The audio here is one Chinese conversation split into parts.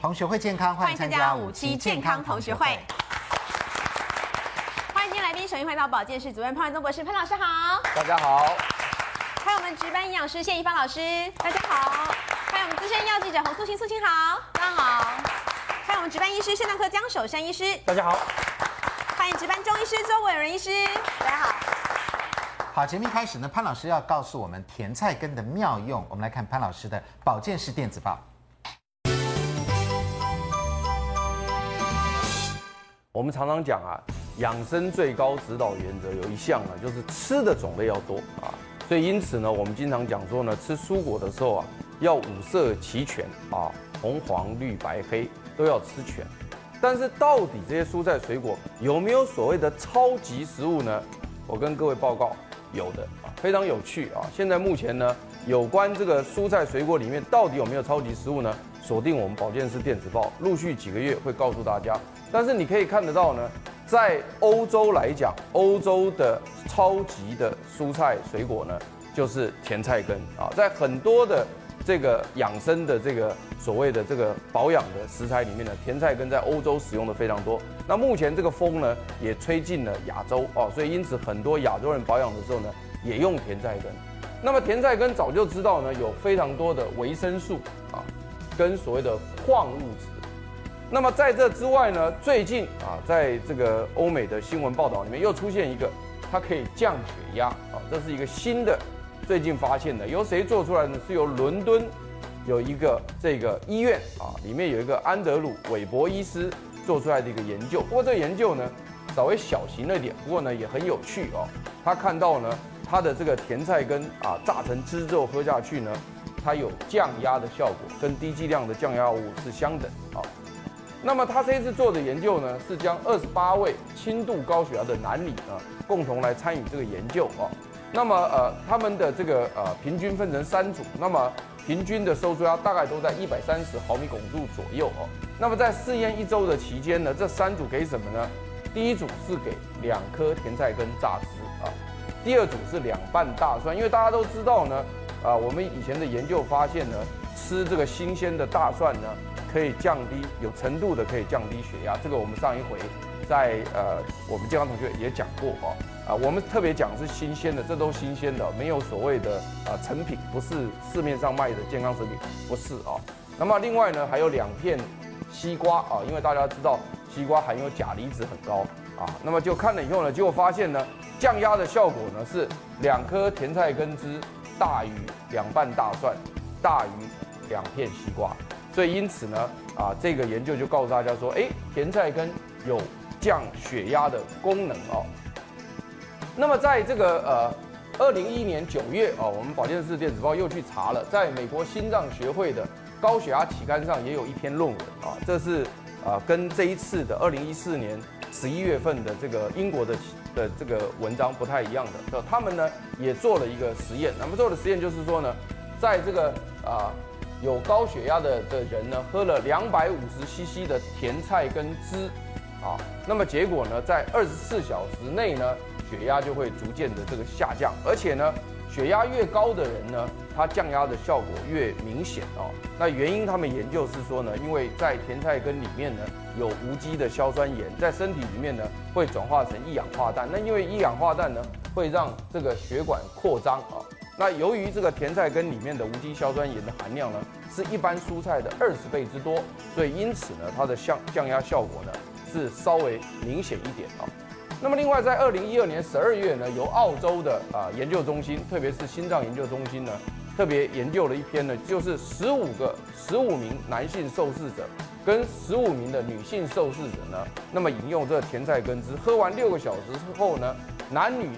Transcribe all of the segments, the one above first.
同学会健康，欢迎参加五期健康同学会。欢迎今天来宾，首先欢迎到保健室主任潘文宗博士，潘老师好。大家好。还有我们值班营养师谢一芳老师，大家好。还有我们资深药记者洪素琴，素琴好，大家好。还有我们值班医师肾脏科江守山医师，大家好。欢迎值班中医师周伟仁医师，大家好。好，节目一开始呢，潘老师要告诉我们甜菜根的妙用。我们来看潘老师的保健室电子报。我们常常讲啊，养生最高指导原则有一项啊，就是吃的种类要多啊。所以因此呢，我们经常讲说呢，吃蔬果的时候啊，要五色齐全啊，红黄绿白黑都要吃全。但是到底这些蔬菜水果有没有所谓的超级食物呢？我跟各位报告。有的啊，非常有趣啊！现在目前呢，有关这个蔬菜水果里面到底有没有超级食物呢？锁定我们保健室电子报，陆续几个月会告诉大家。但是你可以看得到呢，在欧洲来讲，欧洲的超级的蔬菜水果呢，就是甜菜根啊，在很多的。这个养生的这个所谓的这个保养的食材里面呢，甜菜根在欧洲使用的非常多。那目前这个风呢也吹进了亚洲哦，所以因此很多亚洲人保养的时候呢也用甜菜根。那么甜菜根早就知道呢有非常多的维生素啊，跟所谓的矿物质。那么在这之外呢，最近啊在这个欧美的新闻报道里面又出现一个，它可以降血压啊，这是一个新的。最近发现的，由谁做出来呢？是由伦敦有一个这个医院啊，里面有一个安德鲁韦伯医师做出来的一个研究。不过这个研究呢，稍微小型了一点，不过呢也很有趣哦。他看到呢，他的这个甜菜根啊，榨成汁之后喝下去呢，它有降压的效果，跟低剂量的降压物是相等啊。那么他这一次做的研究呢，是将二十八位轻度高血压的男女啊，共同来参与这个研究啊。那么呃，他们的这个呃平均分成三组，那么平均的收缩压大概都在一百三十毫米汞柱左右哦。那么在试验一周的期间呢，这三组给什么呢？第一组是给两颗甜菜根榨汁啊，第二组是两瓣大蒜，因为大家都知道呢，啊，我们以前的研究发现呢，吃这个新鲜的大蒜呢，可以降低有程度的可以降低血压，这个我们上一回。在呃，我们健康同学也讲过哈啊，我们特别讲是新鲜的，这都新鲜的，没有所谓的啊成品，不是市面上卖的健康食品，不是啊。那么另外呢，还有两片西瓜啊，因为大家知道西瓜含有钾离子很高啊，那么就看了以后呢，结果发现呢，降压的效果呢是两颗甜菜根汁大于两瓣大蒜，大于两片西瓜，所以因此呢啊，这个研究就告诉大家说，哎，甜菜根有。降血压的功能哦。那么在这个呃，二零一一年九月哦，我们保健室电子报又去查了，在美国心脏学会的高血压期刊上也有一篇论文啊，这是啊跟这一次的二零一四年十一月份的这个英国的的这个文章不太一样的，他们呢也做了一个实验，那么做的实验就是说呢，在这个啊有高血压的的人呢，喝了两百五十 CC 的甜菜根汁。啊，那么结果呢，在二十四小时内呢，血压就会逐渐的这个下降，而且呢，血压越高的人呢，他降压的效果越明显哦。那原因他们研究是说呢，因为在甜菜根里面呢，有无机的硝酸盐，在身体里面呢，会转化成一氧化氮。那因为一氧化氮呢，会让这个血管扩张啊。那由于这个甜菜根里面的无机硝酸盐的含量呢，是一般蔬菜的二十倍之多，所以因此呢，它的降降压效果呢。是稍微明显一点啊。那么另外，在二零一二年十二月呢，由澳洲的啊研究中心，特别是心脏研究中心呢，特别研究了一篇呢，就是十五个十五名男性受试者跟十五名的女性受试者呢，那么饮用这甜菜根汁，喝完六个小时之后呢，男女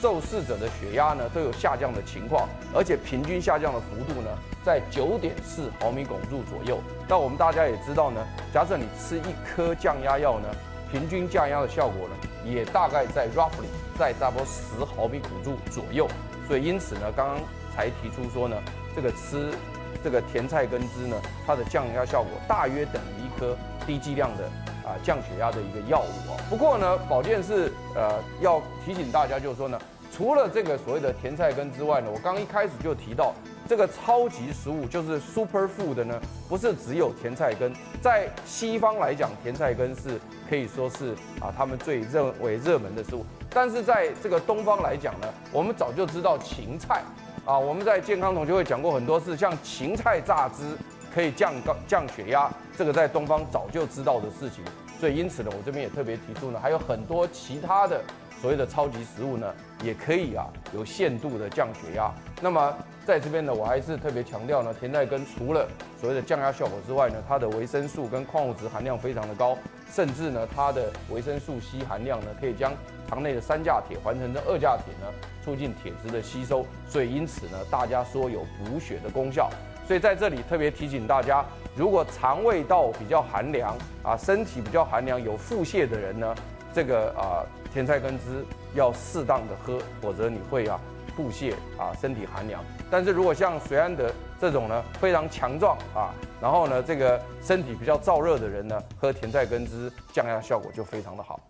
受试者的血压呢都有下降的情况，而且平均下降的幅度呢在九点四毫米汞柱左右。那我们大家也知道呢，假设你吃一颗降压药呢，平均降压的效果呢也大概在 roughly 在差不多十毫米汞柱左右。所以因此呢，刚刚才提出说呢，这个吃这个甜菜根汁呢，它的降压效果大约等于一颗低剂量的。啊，降血压的一个药物啊。不过呢，保健是呃要提醒大家，就是说呢，除了这个所谓的甜菜根之外呢，我刚刚一开始就提到，这个超级食物就是 super food 呢，不是只有甜菜根，在西方来讲，甜菜根是可以说是啊他们最认为热门的食物。但是在这个东方来讲呢，我们早就知道芹菜啊，我们在健康同学会讲过很多次，像芹菜榨汁可以降高降血压，这个在东方早就知道的事情。所以因此呢，我这边也特别提出呢，还有很多其他的所谓的超级食物呢，也可以啊有限度的降血压。那么在这边呢，我还是特别强调呢，甜菜根除了所谓的降压效果之外呢，它的维生素跟矿物质含量非常的高，甚至呢，它的维生素 C 含量呢，可以将肠内的三价铁换成这二价铁呢，促进铁质的吸收。所以因此呢，大家说有补血的功效。所以在这里特别提醒大家，如果肠胃道比较寒凉啊，身体比较寒凉，有腹泻的人呢，这个啊甜菜根汁要适当的喝，否则你会啊腹泻啊身体寒凉。但是如果像水安德这种呢非常强壮啊，然后呢这个身体比较燥热的人呢，喝甜菜根汁降压效果就非常的好。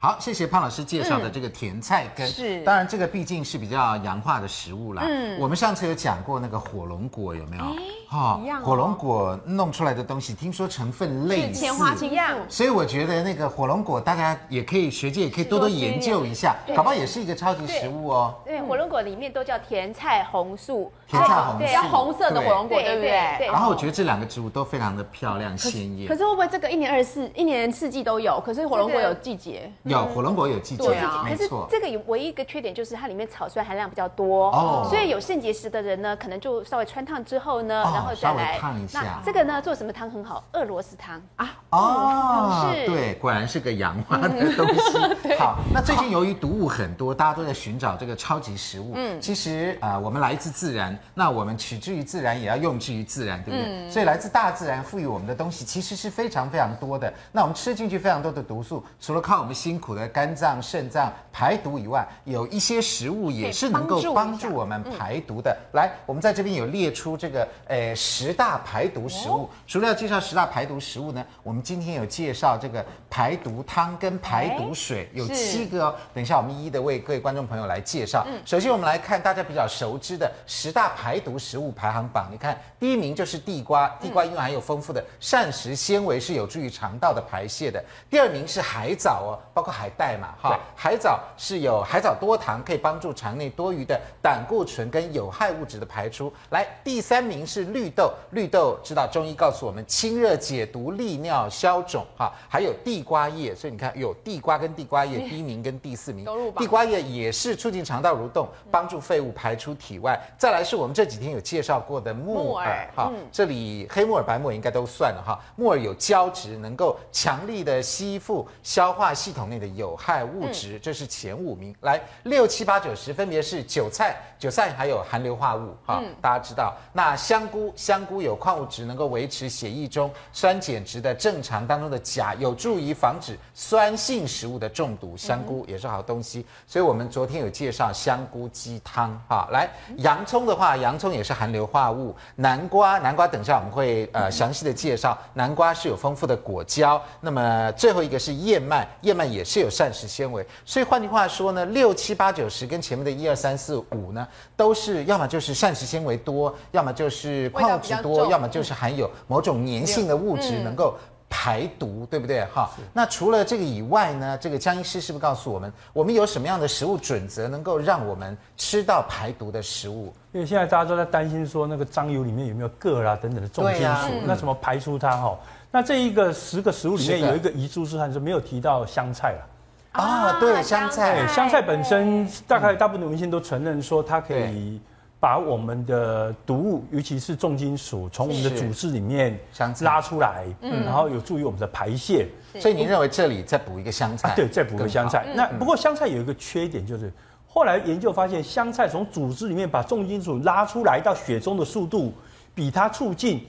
好，谢谢潘老师介绍的这个甜菜根。嗯、是，当然这个毕竟是比较洋化的食物啦。嗯，我们上次有讲过那个火龙果，有没有？哈、哦，火龙果弄出来的东西，听说成分类似，前花青样。所以我觉得那个火龙果，大家也可以学界也可以多多研究一下，搞不好也是一个超级食物哦。对，火龙果里面都叫甜菜红素，甜菜红素，对，红色的火龙果，对不对？对。然后我觉得这两个植物都非常的漂亮鲜艳。可是会不会这个一年二十四，一年四季都有？可是火龙果有季节。有火龙果有季节，对啊，可是这个有唯一一个缺点就是它里面草酸含量比较多哦，所以有肾结石的人呢，可能就稍微穿烫之后呢，然后再来烫一下。这个呢，做什么汤很好？俄罗斯汤啊，哦，是，对，果然是个洋化的东西。好，那最近由于毒物很多，大家都在寻找这个超级食物。嗯，其实啊，我们来自自然，那我们取之于自然，也要用之于自然，对不对？所以来自大自然赋予我们的东西，其实是非常非常多的。那我们吃进去非常多的毒素，除了靠我们辛苦的肝脏、肾脏排毒以外，有一些食物也是能够帮助我们排毒的。来，我们在这边有列出这个呃十大排毒食物。除了要介绍十大排毒食物呢，我们今天有介绍这个排毒汤跟排毒水，有七个哦。等一下我们一一的为各位观众朋友来介绍。首先我们来看大家比较熟知的十大排毒食物排行榜。你看第一名就是地瓜，地瓜因为含有丰富的膳食纤维，是有助于肠道的排泄的。第二名是海藻哦，包括海带嘛，哈，海藻。是有海藻多糖，可以帮助肠内多余的胆固醇跟有害物质的排出。来，第三名是绿豆，绿豆知道中医告诉我们清热解毒、利尿消肿哈。还有地瓜叶，所以你看有地瓜跟地瓜叶，第一名跟第四名，地瓜叶也是促进肠道蠕动，帮助废物排出体外。再来是我们这几天有介绍过的木耳哈，这里黑木耳、白木耳应该都算了哈。木耳有胶质，能够强力的吸附消化系统内的有害物质，这是。前五名来六七八九十分别是韭菜，韭菜还有含硫化物哈，嗯、大家知道。那香菇，香菇有矿物质，能够维持血液中酸碱值的正常当中的钾，有助于防止酸性食物的中毒。香菇也是好东西，所以我们昨天有介绍香菇鸡汤哈。来，洋葱的话，洋葱也是含硫化物。南瓜，南瓜等下我们会呃详细的介绍。南瓜是有丰富的果胶。那么最后一个是燕麦，燕麦也是有膳食纤维，所以换句话说呢，六七八九十跟前面的一二三四五呢，都是要么就是膳食纤维多，要么就是矿物质多，要么就是含有某种粘性的物质能够排毒，嗯、对不对？哈，那除了这个以外呢，这个江医师是不是告诉我们，我们有什么样的食物准则能够让我们吃到排毒的食物？因为现在大家都在担心说，那个脏油里面有没有铬啊等等的重金属，啊嗯、那怎么排出它？哈，那这一个十个食物里面有一个遗珠之憾是没有提到香菜了。啊，对，香菜，香菜本身大概大部分文献都承认说它可以把我们的毒物，尤其是重金属，从我们的组织里面拉出来，嗯，然后有助于我们的排泄。所以您认为这里再补一个香菜？对，再补个香菜。那不过香菜有一个缺点，就是后来研究发现，香菜从组织里面把重金属拉出来到血中的速度，比它促进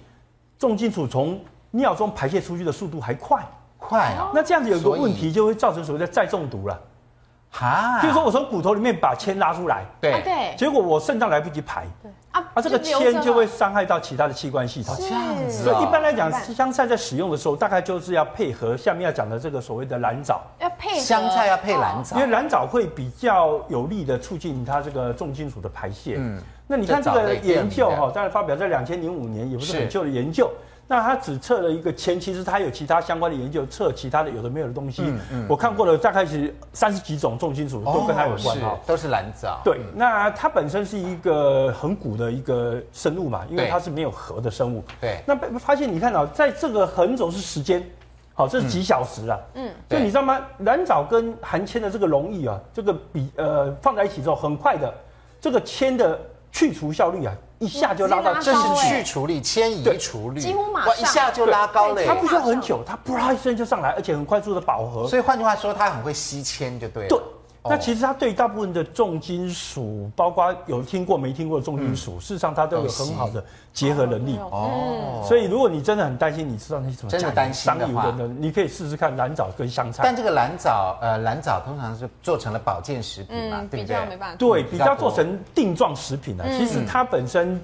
重金属从尿中排泄出去的速度还快。快啊！那这样子有一个问题，就会造成所谓的再中毒了。哈，就是说我从骨头里面把铅拉出来，对。对，结果我肾脏来不及排，对。啊，啊这个铅就会伤害到其他的器官系统。这样子，所以一般来讲，香菜在使用的时候，大概就是要配合下面要讲的这个所谓的蓝藻，要配香菜要配蓝藻，因为蓝藻会比较有力的促进它这个重金属的排泄。嗯，那你看这个研究哈，当然发表在两千零五年，也不是很旧的研究。那他只测了一个铅，其实他有其他相关的研究，测其他的有的没有的东西。嗯嗯。我看过了，大概是三十几种重金属都跟它有关哈，都是蓝藻。对，那它本身是一个很古的一个生物嘛，因为它是没有核的生物。对。那发现你看到，在这个横轴是时间，好，这是几小时啊？嗯。所以你知道吗？蓝藻跟含铅的这个溶液啊，这个比呃放在一起之后，很快的，这个铅的去除效率啊。一下就拉到，这是去除率、迁移除率，几乎马上一下就拉高了。它不需要很久，它啪一声就上来，而且很快速的饱和。所以换句话说，它很会吸铅，就对了。对。那其实它对大部分的重金属，包括有听过没听过的重金属，事实上它都有很好的结合能力。哦。所以如果你真的很担心，你知道那种真的担心的话，你可以试试看蓝藻跟香菜。但这个蓝藻，呃，蓝藻通常是做成了保健食品嘛，对不对？对，比较做成定状食品啊。其实它本身。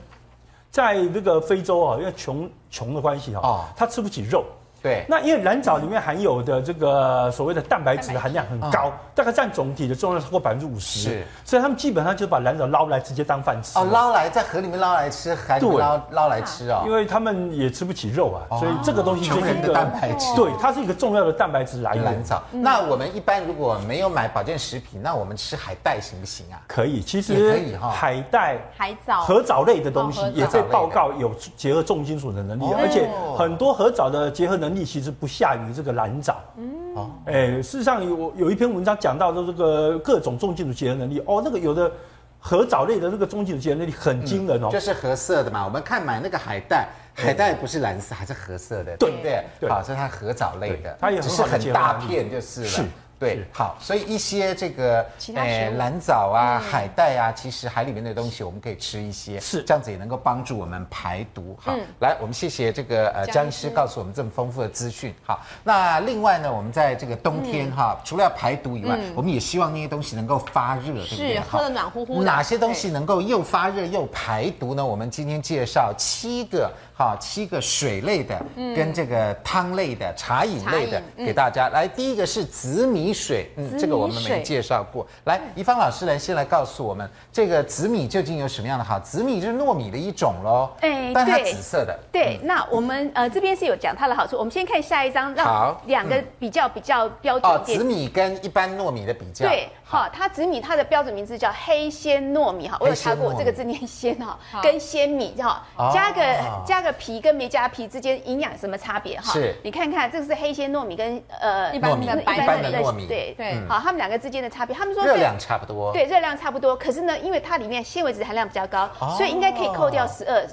在那个非洲啊，因为穷穷的关系啊，它吃不起肉。对，那因为蓝藻里面含有的这个所谓的蛋白质的含量很高，大概占总体的重量超过百分之五十。是，所以他们基本上就把蓝藻捞来直接当饭吃。哦，捞来在河里面捞来吃，还捞捞来吃啊？因为他们也吃不起肉啊，所以这个东西就是一个蛋白质。对，它是一个重要的蛋白质来源。蓝藻。那我们一般如果没有买保健食品，那我们吃海带行不行啊？可以，其实可以哈。海带、海藻、核藻类的东西也被报告有结合重金属的能力，而且很多核藻的结合能力。其实不下于这个蓝藻，嗯，哎，事实上有有一篇文章讲到的这个各种重金属结合能力，哦，那个有的核藻类的那个重金属结合能力很惊人哦，就是褐色的嘛。我们看买那个海带，海带不是蓝色，还是褐色的，对不对？对好，所以它核藻类的，它也是很大片，就是了。对，好，所以一些这个呃蓝藻啊、海带啊，其实海里面的东西我们可以吃一些，是这样子也能够帮助我们排毒。好，来，我们谢谢这个呃江医师告诉我们这么丰富的资讯。好，那另外呢，我们在这个冬天哈，除了要排毒以外，我们也希望那些东西能够发热，对不对？是，喝的暖乎乎。哪些东西能够又发热又排毒呢？我们今天介绍七个。哈，七个水类的，跟这个汤类的、茶饮类的，给大家来。第一个是紫米水，嗯，这个我们没介绍过。来，怡芳老师来先来告诉我们，这个紫米究竟有什么样的好？紫米就是糯米的一种喽，哎，但它紫色的。对，那我们呃这边是有讲它的好处。我们先看下一张，让两个比较比较标准。哦，紫米跟一般糯米的比较。对。好，它紫米它的标准名字叫黑鲜糯米哈，我有查过这个字念鲜哈，跟鲜米哈，加个加个皮跟没加皮之间营养什么差别哈？是，你看看这个是黑鲜糯米跟呃一般的一般的糯米，对对，好，他们两个之间的差别，他们说热量差不多，对，热量差不多，可是呢，因为它里面纤维质含量比较高，所以应该可以扣掉十二。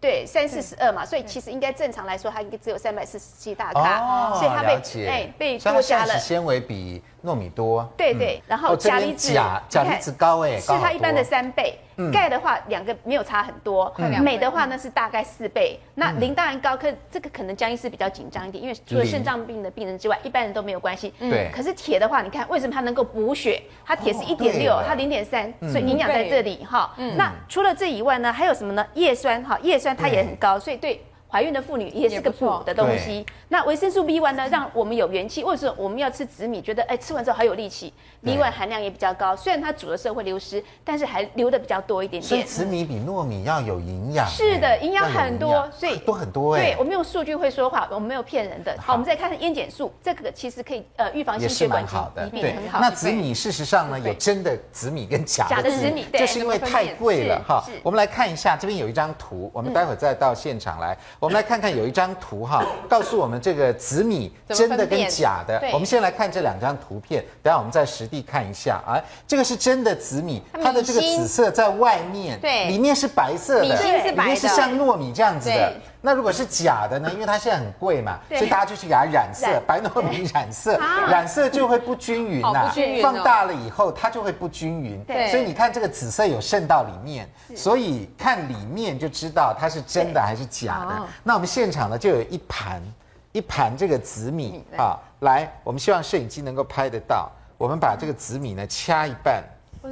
对，三四十二嘛，所以其实应该正常来说，它应该只有三百四十七大卡，所以它被哎被多加了。纤维比糯米多。对对，然后钾离子，钾钾离子高哎，是它一般的三倍。钙的话，两个没有差很多。镁的话呢是大概四倍。那磷当然高，可这个可能江医师比较紧张一点，因为除了肾脏病的病人之外，一般人都没有关系。对。可是铁的话，你看为什么它能够补血？它铁是一点六，它零点三，所以营养在这里哈。那除了这以外呢，还有什么呢？叶酸哈，叶酸。它也很高，所以对怀孕的妇女也是个补的东西。那维生素 B one 呢，让我们有元气。为什么我们要吃紫米？觉得哎，吃完之后好有力气。B one 含量也比较高，虽然它煮的时候会流失，但是还留的比较多一点点。所以紫米比糯米要有营养。是的，营养很多，所以多很多哎。对，我们用数据会说话，我们没有骗人的。好，我们再看看烟碱素，这个其实可以呃预防心血管疾病，很好。那紫米事实上呢，有真的紫米跟假的紫米，就是因为太贵了哈。我们来看一下，这边有一张图，我们待会再到现场来，我们来看看有一张图哈，告诉我们这个紫米。真的跟假的，我们先来看这两张图片，等下我们再实地看一下啊。这个是真的紫米，它的这个紫色在外面，对，里面是白色的，里面是像糯米这样子的。那如果是假的呢？因为它现在很贵嘛，所以大家就去给它染色，白糯米染色，染色就会不均匀呐。放大了以后，它就会不均匀。对所以你看这个紫色有渗到里面，所以看里面就知道它是真的还是假的。那我们现场呢就有一盘。一盘这个紫米啊，来，我们希望摄影机能够拍得到。我们把这个紫米呢掐一半，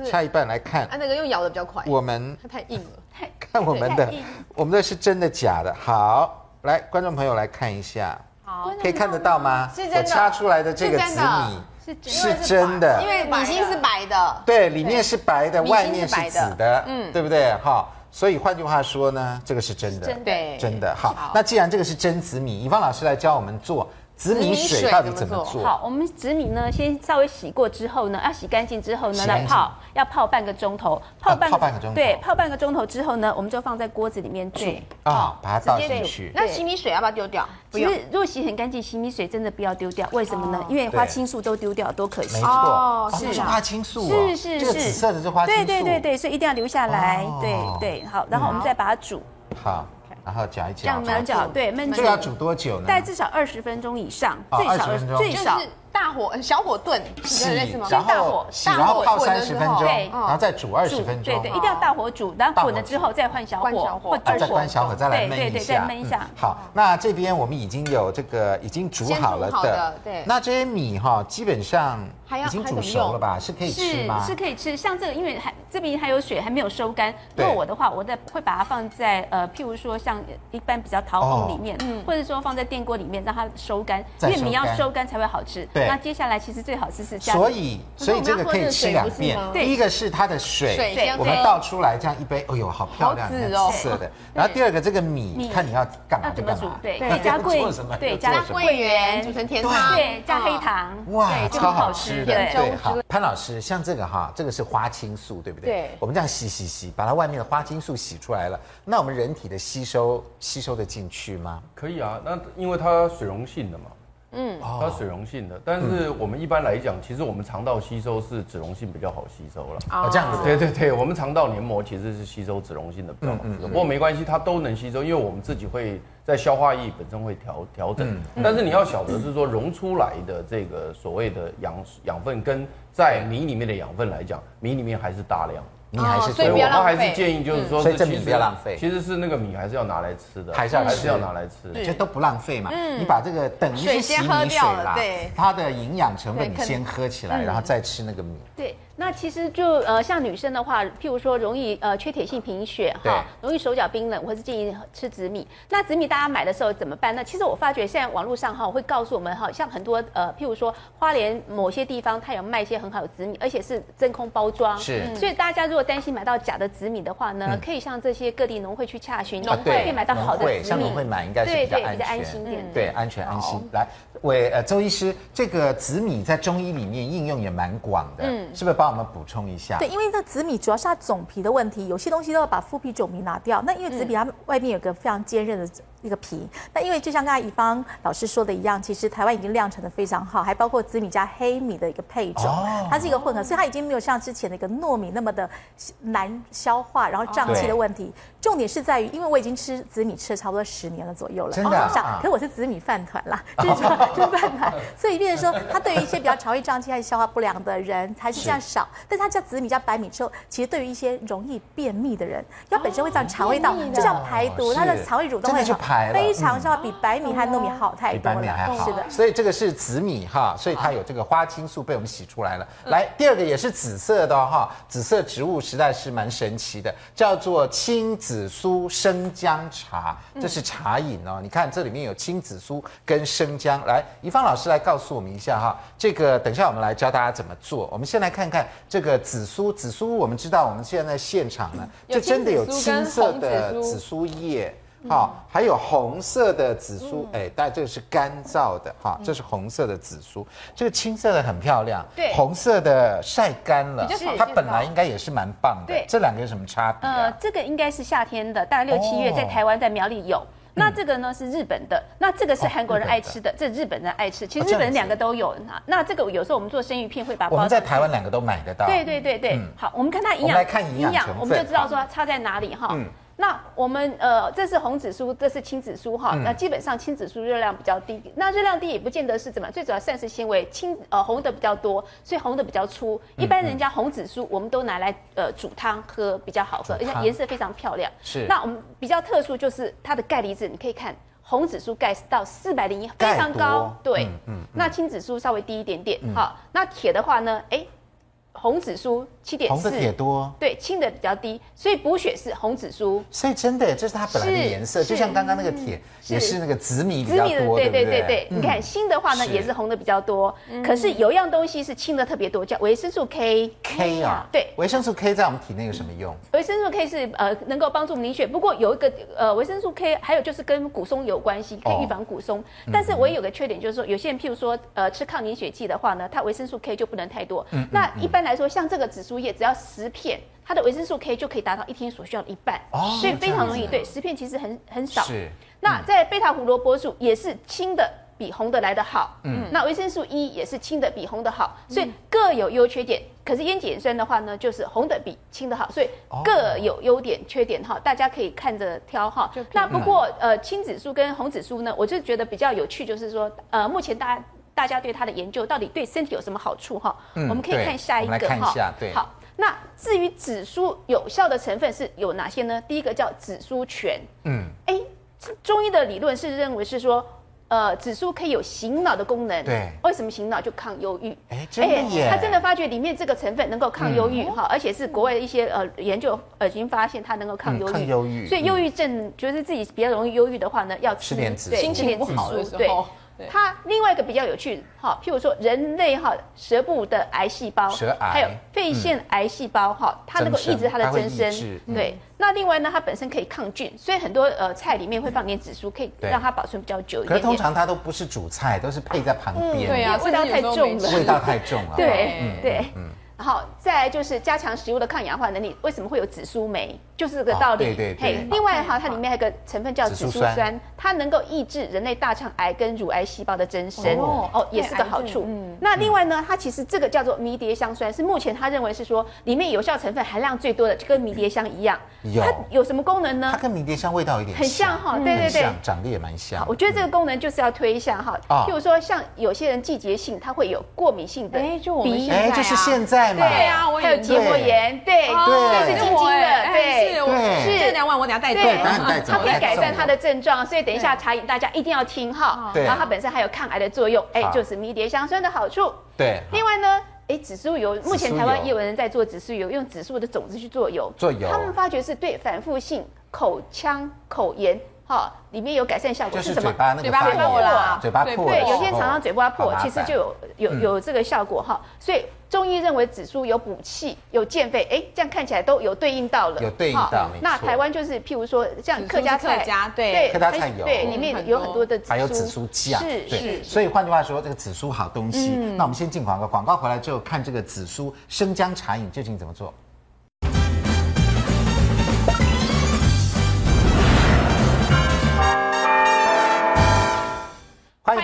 掐一半来看。啊，那个用咬的比较快。我们它太硬了，太看我们的，我们的是真的假的。好，来，观众朋友来看一下，好，可以看得到吗？是真的。我掐出来的这个紫米是真的，因为米心是白的。对，里面是白的，外面是紫的，嗯，对不对？哈。所以换句话说呢，这个是真的，真的真的好，那既然这个是真紫米，以芳老师来教我们做。紫米水到底怎么做？好，我们紫米呢，先稍微洗过之后呢，要洗干净之后呢，来泡，要泡半个钟头，泡半个钟头。对，泡半个钟头之后呢，我们就放在锅子里面煮。啊，把它倒进去。那洗米水要不要丢掉？其实如果洗很干净，洗米水真的不要丢掉。为什么呢？因为花青素都丢掉多可惜。没错，是花青素。是是是，这个紫色的是花青素。对对对对，所以一定要留下来。对对，好，然后我们再把它煮。好。然后搅一搅，这样焖搅，对，焖。这个要煮多久呢？大概至少二十分钟以上，最少最少。大火小火炖，洗，然后洗，然后泡三十分钟，然后再煮二十分钟。对对，一定要大火煮，然后滚了之后再换小火，或再关小火再来焖一下。再焖一下。好，那这边我们已经有这个已经煮好了的，对。那这些米哈，基本上已经煮熟了吧？是可以吃吗？是可以吃。像这个，因为还这边还有水，还没有收干。如果我的话，我再会把它放在呃，譬如说像一般比较陶瓮里面，或者说放在电锅里面让它收干，因为米要收干才会好吃。那接下来其实最好是是这样，所以所以这个可以吃两遍。第一个是它的水，我们倒出来这样一杯，哎呦，好漂亮，紫色的。然后第二个这个米，看你要干嘛就干嘛。对，可以加桂，对，加桂圆煮成甜汤，对，加黑糖，哇，超好吃的。对，好，潘老师，像这个哈，这个是花青素，对不对？对。我们这样洗洗洗，把它外面的花青素洗出来了，那我们人体的吸收吸收的进去吗？可以啊，那因为它水溶性的嘛。嗯，它水溶性的，但是我们一般来讲，其实我们肠道吸收是脂溶性比较好吸收了。哦，这样子。对对对，我们肠道黏膜其实是吸收脂溶性的比较好吸收，不过没关系，它都能吸收，因为我们自己会在消化液本身会调调整。但是你要晓得是说溶出来的这个所谓的养养分，跟在米里面的养分来讲，米里面还是大量。你还是，所以我们还是建议，就是说，所以这米不要浪费。其实是那个米还是要拿来吃的，还是要还是要拿来吃，这都不浪费嘛。你把这个等于是洗米水啦，对它的营养成分你先喝起来，然后再吃那个米。对。那其实就呃，像女生的话，譬如说容易呃缺铁性贫血哈，容易手脚冰冷，我是建议吃紫米。那紫米大家买的时候怎么办？那其实我发觉现在网络上哈会告诉我们哈，像很多呃譬如说花莲某些地方它有卖一些很好的紫米，而且是真空包装。是。所以大家如果担心买到假的紫米的话呢，可以向这些各地农会去洽询，农会可以买到好的紫米。像农会买应该是比较安全。安心点。对，安全安心。来，喂，呃，周医师，这个紫米在中医里面应用也蛮广的，嗯，是不是帮我们补充一下？对，因为这紫米主要是它种皮的问题，有些东西都要把麸皮种皮拿掉。那因为紫米它外面有个非常坚韧的。一个皮，那因为就像刚才怡芳老师说的一样，其实台湾已经量产的非常好，还包括紫米加黑米的一个配种，它是一个混合，所以它已经没有像之前的一个糯米那么的难消化，然后胀气的问题。重点是在于，因为我已经吃紫米吃了差不多十年了左右了，真的，可是我是紫米饭团啦，就是就是饭团，所以变成说，它对于一些比较肠胃胀气还是消化不良的人还是这样少，但是它加紫米加白米之后，其实对于一些容易便秘的人，它本身会让肠胃道就像排毒，它的肠胃蠕动会好。非常消化，比白米和糯米好太多了。比白米还好。是的，所以这个是紫米哈，所以它有这个花青素被我们洗出来了。来，第二个也是紫色的哈，紫色植物实在是蛮神奇的，叫做青紫苏生姜茶，这是茶饮哦。你看这里面有青紫苏跟生姜。来，怡芳老师来告诉我们一下哈，这个等一下我们来教大家怎么做。我们先来看看这个紫苏，紫苏我们知道我们现在在现场呢，这真的有青色的紫苏叶。好，还有红色的紫苏，哎，但这个是干燥的，哈，这是红色的紫苏，这个青色的很漂亮，对，红色的晒干了，它本来应该也是蛮棒的，对，这两个有什么差别？呃，这个应该是夏天的，大概六七月在台湾在苗栗有，那这个呢是日本的，那这个是韩国人爱吃的，这日本人爱吃，其实日本人两个都有，那那这个有时候我们做生鱼片会把我们在台湾两个都买得到，对对对对，好，我们看它营养，来看营养，我们就知道说它差在哪里哈。那我们呃，这是红紫苏，这是青紫苏哈。那基本上青紫苏热量比较低，那热量低也不见得是怎么，最主要膳食纤维青呃红的比较多，所以红的比较粗。一般人家红紫苏我们都拿来呃煮汤喝比较好喝，而且颜色非常漂亮。是。那我们比较特殊就是它的钙离子，你可以看红紫苏钙到四百零一，非常高。对。嗯。那青紫苏稍微低一点点。好。那铁的话呢？哎。红紫苏七点四，红的铁多，对，青的比较低，所以补血是红紫苏。所以真的，这是它本来的颜色，就像刚刚那个铁也是那个紫米比较多，对对对？对。你看锌的话呢，也是红的比较多，可是有一样东西是青的特别多，叫维生素 K。K 啊，对，维生素 K 在我们体内有什么用？维生素 K 是呃能够帮助凝血，不过有一个呃维生素 K 还有就是跟骨松有关系，可以预防骨松。但是我也有个缺点，就是说有些人譬如说呃吃抗凝血剂的话呢，它维生素 K 就不能太多。那一般来说，像这个紫苏叶只要十片，它的维生素 K 就可以达到一天所需要的一半，哦、所以非常容易。对，十片其实很很少。是。那在贝塔胡萝卜素也是青的比红的来得好。嗯。那维生素 E 也是青的比红的好，所以各有优缺点。可是烟碱酸的话呢，就是红的比青的好，所以各有优点缺点哈，大家可以看着挑哈。那不过呃，青紫苏跟红紫苏呢，我就觉得比较有趣，就是说呃，目前大家。大家对它的研究到底对身体有什么好处哈？嗯、我们可以看下一个哈。对，好，那至于紫苏有效的成分是有哪些呢？第一个叫紫苏醛。嗯，哎，中医的理论是认为是说，呃，紫苏可以有醒脑的功能。对，为什么醒脑就抗忧郁？哎，真的耶！他真的发觉里面这个成分能够抗忧郁哈，嗯、而且是国外的一些呃研究呃已经发现它能够抗忧郁。抗忧郁。所以忧郁症觉得自己比较容易忧郁的话呢，要吃点紫苏，心情不好的时候。它另外一个比较有趣，哈，譬如说人类哈舌部的癌细胞，舌癌，还有肺腺癌细胞哈，它能够抑制它的增生，对。那另外呢，它本身可以抗菌，所以很多呃菜里面会放点紫苏，可以让它保存比较久一点。可是通常它都不是主菜，都是配在旁边，对啊，味道太重了，味道太重了，对对。然后再来就是加强食物的抗氧化能力，为什么会有紫苏酶？就是这个道理。对对对。另外哈，它里面还有个成分叫紫苏酸，它能够抑制人类大肠癌跟乳癌细胞的增生。哦哦，也是个好处。嗯。那另外呢，它其实这个叫做迷迭香酸，是目前他认为是说里面有效成分含量最多的，就跟迷迭香一样。有。它有什么功能呢？它跟迷迭香味道有点很像哈。对对对。长得也蛮像。我觉得这个功能就是要推一下哈。譬如说，像有些人季节性他会有过敏性的鼻炎。哎，就是现在嘛。对啊，我也。还有结膜炎，对，对，是晶晶的，对，是，这两碗我等下带走，它可以改善它的症状，所以等一下茶饮大家一定要听哈。然后它本身还有抗癌的作用，哎，就是迷迭香酸的好处。对，另外呢，哎，紫苏油，目前台湾也有人在做紫苏油，用紫苏的种子去做油，做油，他们发觉是对反复性口腔口炎。哈，里面有改善效果是什么？嘴巴那个发炎啦，嘴巴破。对，有些常常嘴巴破，其实就有有有这个效果哈。所以中医认为紫苏有补气、有健肺，哎，这样看起来都有对应到了。有对应到，那台湾就是譬如说像客家菜，对，客家菜有，对，里面有很多的紫苏，还有紫苏酱，是是。所以换句话说，这个紫苏好东西。那我们先进广告，广告回来之后看这个紫苏生姜茶饮究竟怎么做。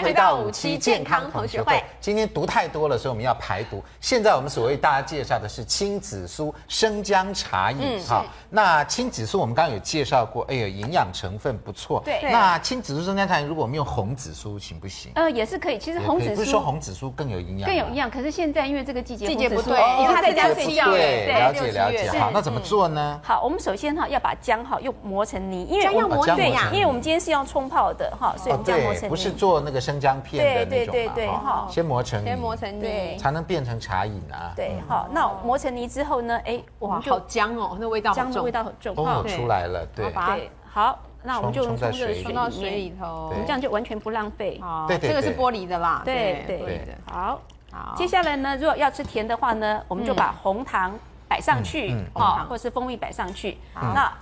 回到五期健康同学会。今天读太多了，所以我们要排毒。现在我们所为大家介绍的是青紫苏生姜茶饮。好，那青紫苏我们刚刚有介绍过，哎呦，营养成分不错。对。那青紫苏生姜茶饮，如果我们用红紫苏行不行？呃，也是可以。其实红紫苏不是说红紫苏更有营养，更有营养。可是现在因为这个季节季节不对，因为它在家睡觉。对，了解了解。好，那怎么做呢？好，我们首先哈要把姜哈用磨成泥，因为要磨对呀，因为我们今天是要冲泡的哈，所以我们这样磨成泥。不是做那个生姜片。对对对对，好，先磨成泥，先磨成泥，才能变成茶饮啊。对，好，那磨成泥之后呢？哎，哇，好姜哦，那味道姜的味道很重，哦，出来了，对。对，好，那我们就冲在水冲到水里头，我们这样就完全不浪费。对对，这个是玻璃的啦，对对对，好，好，接下来呢，如果要吃甜的话呢，我们就把红糖摆上去，啊，或是蜂蜜摆上去，那。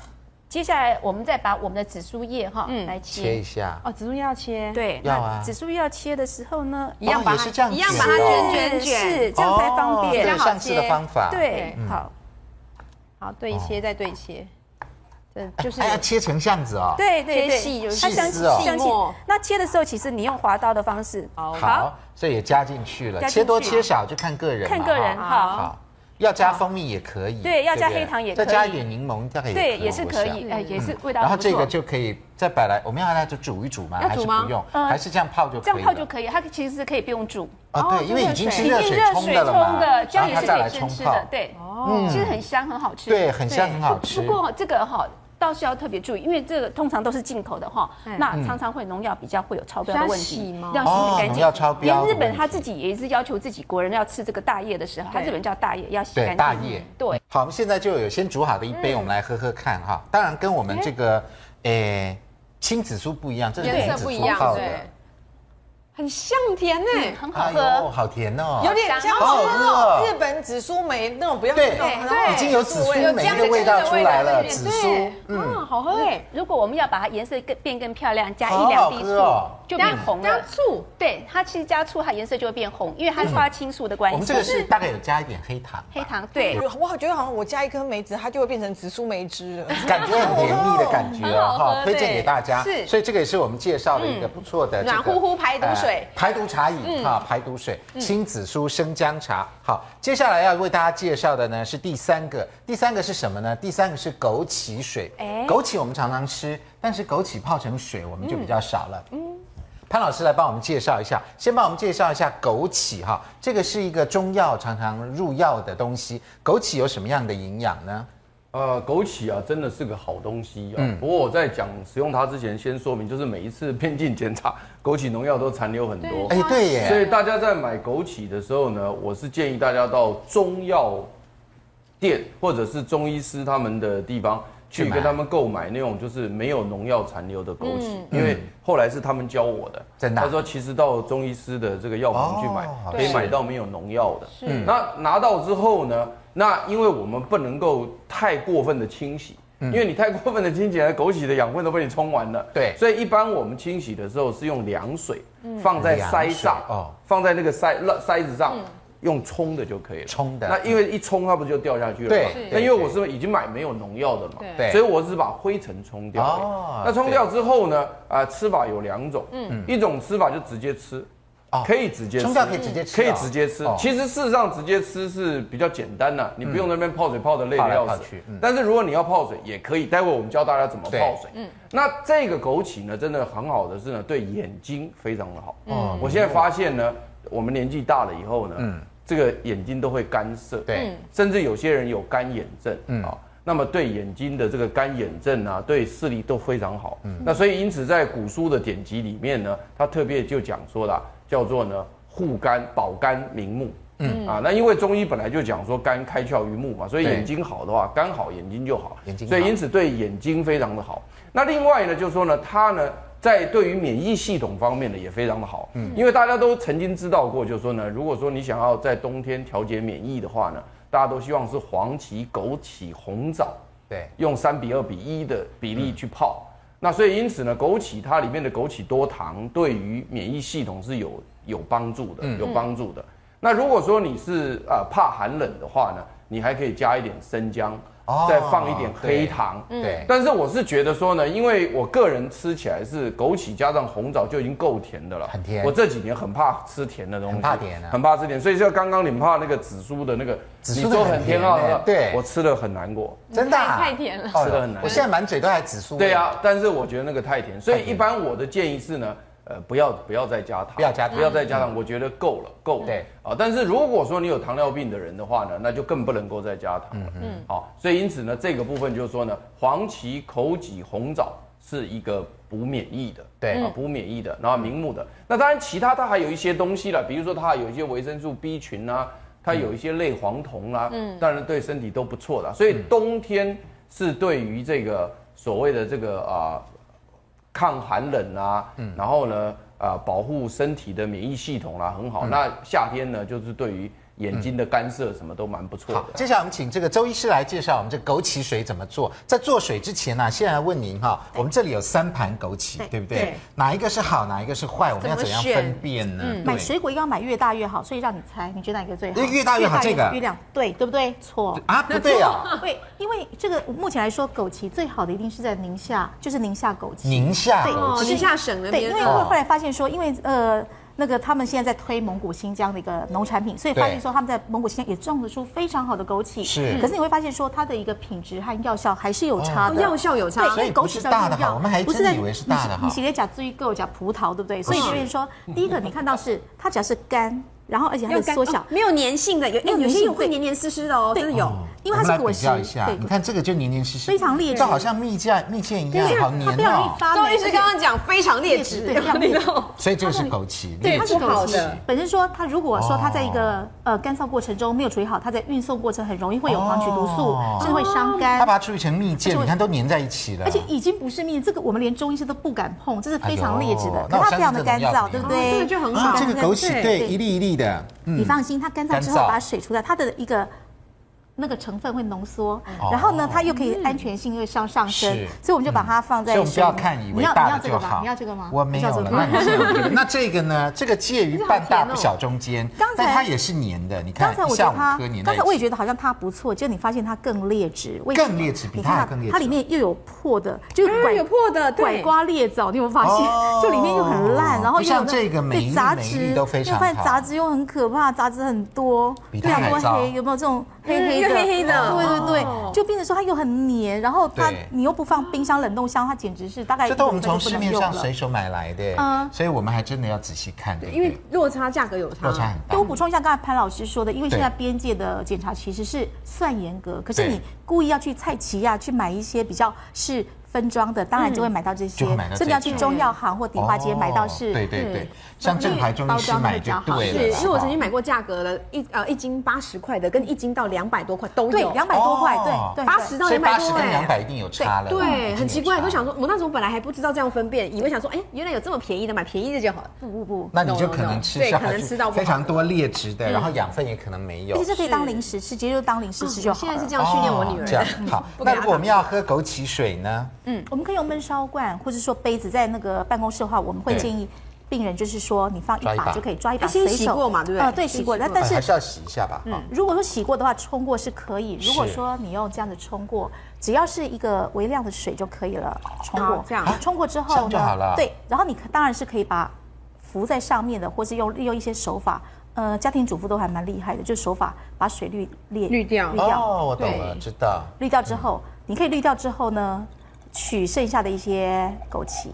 接下来，我们再把我们的紫苏叶哈，来切一下。哦，紫苏叶要切。对，要啊。紫苏叶要切的时候呢，一样把它一样把它卷卷卷，是这样才方便，比较好切的方法。对，好，好对切再对切，这就是还要切成这样子哦。对对对，细丝哦，细末。那切的时候，其实你用滑刀的方式。好，这也加进去了，切多切少就看个人，看个人。好。要加蜂蜜也可以，对，要加黑糖也可以，再加一点柠檬，这样可以，对，也是可以，哎，也是味道。然后这个就可以再摆来，我们要来就煮一煮吗？还是不用？还是这样泡就可以？这样泡就可以，它其实是可以不用煮。哦，对，因为已经是热水冲的了嘛，这样也是可以生吃的，对，哦，其实很香，很好吃，对，很香，很好吃。不过这个哈。倒是要特别注意，因为这个通常都是进口的哈，那常常会农药比较会有超标的问题，要洗很干净。农药超标，连日本他自己也是要求自己国人要吃这个大叶的时候，他日本叫大叶，要洗干净。大叶，对。好，我们现在就有先煮好的一杯，我们来喝喝看哈。当然跟我们这个诶青紫苏不一样，这是颜色不一样，对。很香甜呢，很好喝，好甜哦，有点像哦，日本紫苏梅那种不要对对，已经有紫苏梅的味道出来了，紫苏，嗯，好喝哎。如果我们要把它颜色更变更漂亮，加一两滴醋就变红了。加醋，对，它其实加醋，它颜色就会变红，因为它是花青素的关系。我们这个是大概有加一点黑糖，黑糖对。我好觉得好像我加一颗梅子，它就会变成紫苏梅汁了，感觉很甜蜜的感觉哦，哈，推荐给大家。是，所以这个也是我们介绍的一个不错的暖乎乎排毒水，排毒茶。饮哈，排毒水，青紫苏生姜茶。好，接下来要为大家介绍的呢是第三个，第三个是什么呢？第三个是枸杞水。哎，枸杞我们常常吃，但是枸杞泡成水我们就比较少了。嗯，潘老师来帮我们介绍一下，先帮我们介绍一下枸杞哈，这个是一个中药常常入药的东西。枸杞有什么样的营养呢？呃，枸杞啊，真的是个好东西啊。嗯。不过我在讲使用它之前，先说明，就是每一次边境检查，枸杞农药都残留很多。哎，对耶。所以大家在买枸杞的时候呢，我是建议大家到中药店或者是中医师他们的地方去跟他们购买那种就是没有农药残留的枸杞，因为后来是他们教我的。真的。他说，其实到中医师的这个药房去买，可以买到没有农药的。是。那拿到之后呢？那因为我们不能够太过分的清洗，因为你太过分的清洗，枸杞的养分都被你冲完了。对，所以一般我们清洗的时候是用凉水放在筛上，哦，放在那个筛筛子上，用冲的就可以了。冲的。那因为一冲它不就掉下去了吗？对。那因为我是已经买没有农药的嘛，对，所以我是把灰尘冲掉。哦。那冲掉之后呢？啊，吃法有两种，嗯，一种吃法就直接吃。可以直接吃，冲掉可以直接吃，可以直接吃。其实事实上直接吃是比较简单的，你不用那边泡水泡的累的要死。但是如果你要泡水也可以，待会我们教大家怎么泡水。嗯，那这个枸杞呢，真的很好的是呢，对眼睛非常的好。嗯，我现在发现呢，我们年纪大了以后呢，嗯，这个眼睛都会干涩，对，甚至有些人有干眼症，嗯啊，那么对眼睛的这个干眼症啊，对视力都非常好。嗯，那所以因此在古书的典籍里面呢，他特别就讲说了。叫做呢护肝保肝明目，嗯。啊，那因为中医本来就讲说肝开窍于目嘛，所以眼睛好的话，肝好眼睛就好，眼睛所以因此对眼睛非常的好。那另外呢，就是说呢，它呢在对于免疫系统方面呢也非常的好，嗯，因为大家都曾经知道过，就是说呢，如果说你想要在冬天调节免疫的话呢，大家都希望是黄芪、枸杞、红枣，对，用三比二比一的比例去泡。那所以因此呢，枸杞它里面的枸杞多糖对于免疫系统是有有帮助的，有帮助的。嗯、那如果说你是呃怕寒冷的话呢，你还可以加一点生姜。再放一点黑糖，对。但是我是觉得说呢，因为我个人吃起来是枸杞加上红枣就已经够甜的了，很甜。我这几年很怕吃甜的东西，很怕甜，很怕吃甜。所以就刚刚你们怕那个紫苏的那个，紫苏很甜啊，对，我吃了很难过，真的太甜了，吃的很难。我现在满嘴都还紫苏。对啊，但是我觉得那个太甜，所以一般我的建议是呢。呃，不要不要再加糖，不要加糖，不要再加糖，我觉得够了，够了。对啊，但是如果说你有糖尿病的人的话呢，那就更不能够再加糖了。嗯，好，所以因此呢，这个部分就是说呢，黄芪、枸杞、红枣是一个补免疫的，对啊，补免疫的，然后明目的。那当然，其他它还有一些东西了，比如说它还有一些维生素 B 群啊，它有一些类黄酮啊，嗯，当然对身体都不错的。所以冬天是对于这个所谓的这个啊。抗寒冷啊，嗯，然后呢，啊、呃，保护身体的免疫系统啦、啊，很好。嗯、那夏天呢，就是对于。眼睛的干涩什么都蛮不错的。好，接下来我们请这个周医师来介绍我们这枸杞水怎么做。在做水之前呢，先来问您哈，我们这里有三盘枸杞，对不对？哪一个是好，哪一个是坏？我们要怎样分辨呢？买水果要买越大越好，所以让你猜，你觉得哪个最好？越大越好，这个月亮对对不对？错啊，不对啊，对，因为这个目前来说，枸杞最好的一定是在宁夏，就是宁夏枸杞。宁夏，对，宁夏省那边。对，因为后来发现说，因为呃。那个他们现在在推蒙古新疆的一个农产品，所以发现说他们在蒙古新疆也种得出非常好的枸杞。是，可是你会发现说它的一个品质和药效还是有差的，药效有差。对，因为枸杞大的好，我们还真以为是大的好。你写的讲追够讲葡萄，对不对？所以这边说，第一个你看到是它只要是干然后而且它的缩小，没有粘性的，有哎有些有会黏黏湿湿的哦，真的有，因为它是果实。对，你看这个就黏黏湿湿，非常劣质，就好像蜜饯蜜饯一样，好黏哦。周医师刚刚讲非常劣质，对，非常劣质。所以这个是枸杞，对，它是枸杞。本身说它如果说它在一个呃干燥过程中没有处理好，它在运送过程很容易会有黄曲毒素，甚至会伤肝。它把它处理成蜜饯，你看都粘在一起了，而且已经不是蜜，这个我们连中医师都不敢碰，这是非常劣质的，可它非常的干燥，对不对？这个就很好，这个枸杞对。一粒一粒的，你放心，它干燥之后把水除掉，它的一个。那个成分会浓缩，然后呢，它又可以安全性又上上升，所以我们就把它放在。所以我们不要看以为大就好。你要这个吗？我没有了。那这个呢？这个介于半大不小中间，但它也是黏的。你看，刚才我觉得它，刚才我也觉得好像它不错，就你发现它更劣质，更劣质，比它更劣质。它里面又有破的，就拐有破的，拐瓜裂枣，你有没有发现？就里面又很烂，然后又像这个每杂质都非常好。发现杂质又很可怕，杂质很多，非常多黑，有没有这种黑黑的？黑黑的。对对对，就变成说它又很黏，然后它你又不放冰箱冷冻箱，它简直是大概。这都我们从市面上随手买来的，嗯，所以我们还真的要仔细看，因为落差价格有差，落差很大。多补充一下，刚才潘老师说的，因为现在边界的检查其实是算严格，可是你故意要去菜奇亚去买一些比较是。分装的当然就会买到这些，甚至要去中药行或迪化街买到是。对对对，像正牌中医师买就对了。是，因为我曾经买过价格的，一呃一斤八十块的，跟一斤到两百多块都有。对，两百多块，对对，八十到两百多。八十跟两百一定有差了。对，很奇怪，都想说，我那时候本来还不知道这样分辨，以为想说，哎，原来有这么便宜的，买便宜的就好。不不不，那你就可能吃下，可能吃到非常多劣质的，然后养分也可能没有。其实可以当零食吃，直接就当零食吃就好。现在是这样训练我女儿。这样好。那如果我们要喝枸杞水呢？嗯，我们可以用闷烧罐，或者说杯子，在那个办公室的话，我们会建议病人就是说，你放一把就可以抓一把，先洗过嘛，对不对？呃，对，洗过，但但是还是要洗一下吧。嗯，如果说洗过的话，冲过是可以。如果说你用这样子冲过，只要是一个微量的水就可以了。冲过这样，冲过之后呢，对，然后你当然是可以把浮在上面的，或是用利用一些手法，呃，家庭主妇都还蛮厉害的，就手法把水滤滤滤掉。滤掉哦，我懂了，知道。滤掉之后，你可以滤掉之后呢？取剩下的一些枸杞，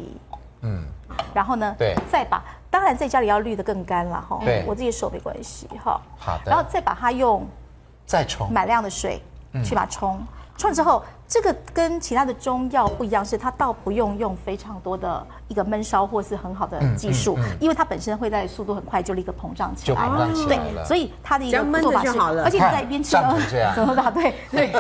嗯，然后呢，对，再把，当然在家里要滤得更干了哈，对，我自己手没关系哈，好的，然后再把它用，再冲。满量的水去把它冲，冲了之后。这个跟其他的中药不一样，是它倒不用用非常多的一个闷烧或是很好的技术，因为它本身会在速度很快就立刻膨胀起来，就膨胀起来了。对，所以它的一个做法是，而且你在一边吃，怎么打？对对，